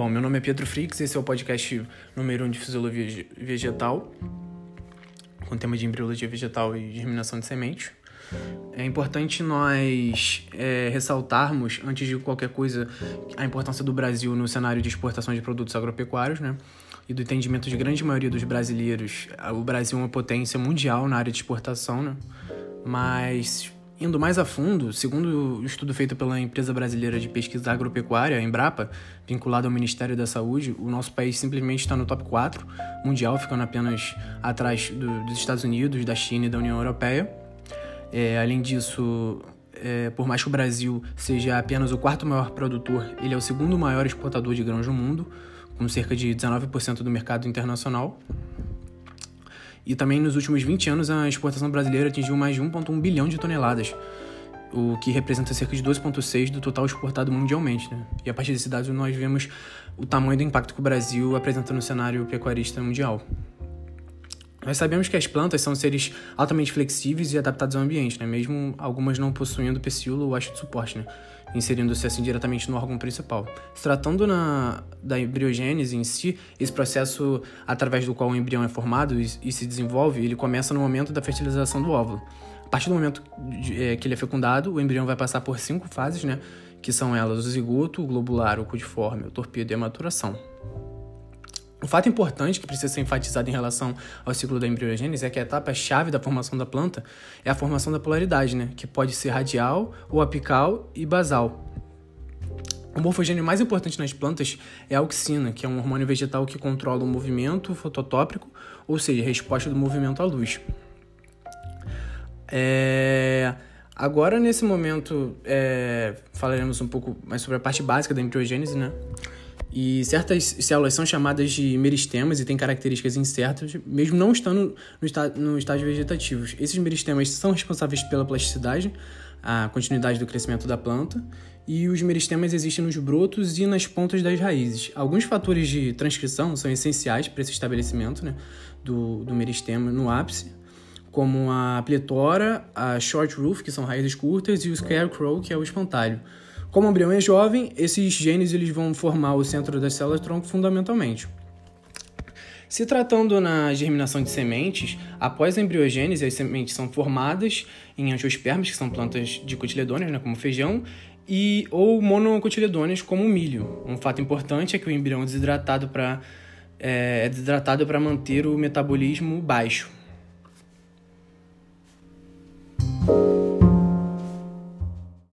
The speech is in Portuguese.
Bom, meu nome é Pedro Frix, esse é o podcast número 1 um de Fisiologia Vegetal, com tema de embriologia vegetal e germinação de sementes. É importante nós é, ressaltarmos, antes de qualquer coisa, a importância do Brasil no cenário de exportação de produtos agropecuários, né? E do entendimento de grande maioria dos brasileiros, o Brasil é uma potência mundial na área de exportação, né? Mas Indo mais a fundo, segundo o estudo feito pela empresa brasileira de pesquisa agropecuária, a Embrapa, vinculada ao Ministério da Saúde, o nosso país simplesmente está no top 4 mundial, ficando apenas atrás do, dos Estados Unidos, da China e da União Europeia. É, além disso, é, por mais que o Brasil seja apenas o quarto maior produtor, ele é o segundo maior exportador de grãos do mundo, com cerca de 19% do mercado internacional. E também nos últimos 20 anos a exportação brasileira atingiu mais de 1,1 bilhão de toneladas, o que representa cerca de 2,6% do total exportado mundialmente. Né? E a partir desse dado nós vemos o tamanho do impacto que o Brasil apresenta no cenário pecuarista mundial. Nós sabemos que as plantas são seres altamente flexíveis e adaptados ao ambiente, né? mesmo algumas não possuindo pecíolo ou haste de suporte, né? inserindo-se assim diretamente no órgão principal. Se tratando na, da embriogênese em si, esse processo através do qual o embrião é formado e, e se desenvolve, ele começa no momento da fertilização do óvulo. A partir do momento de, é, que ele é fecundado, o embrião vai passar por cinco fases, né? que são elas o zigoto, o globular, o codiforme, o torpedo e a maturação. Um fato importante que precisa ser enfatizado em relação ao ciclo da embriogênese é que a etapa-chave da formação da planta é a formação da polaridade, né? que pode ser radial, ou apical e basal. O morfogênio mais importante nas plantas é a auxina, que é um hormônio vegetal que controla o movimento fototópico, ou seja, a resposta do movimento à luz. É... Agora, nesse momento, é... falaremos um pouco mais sobre a parte básica da embriogênese, né? E certas células são chamadas de meristemas e têm características incertas, mesmo não estando no, está, no estágio vegetativo. Esses meristemas são responsáveis pela plasticidade, a continuidade do crescimento da planta, e os meristemas existem nos brotos e nas pontas das raízes. Alguns fatores de transcrição são essenciais para esse estabelecimento né, do, do meristema no ápice, como a pletora, a short roof, que são raízes curtas, e o scarecrow, que é o espantalho. Como o embrião é jovem, esses genes eles vão formar o centro das células-tronco fundamentalmente. Se tratando na germinação de sementes, após a embriogênese, as sementes são formadas em angiospermas, que são plantas dicotiledôneas, né, como feijão, e ou monocotiledôneas, como milho. Um fato importante é que o embrião é desidratado para é, é desidratado para manter o metabolismo baixo.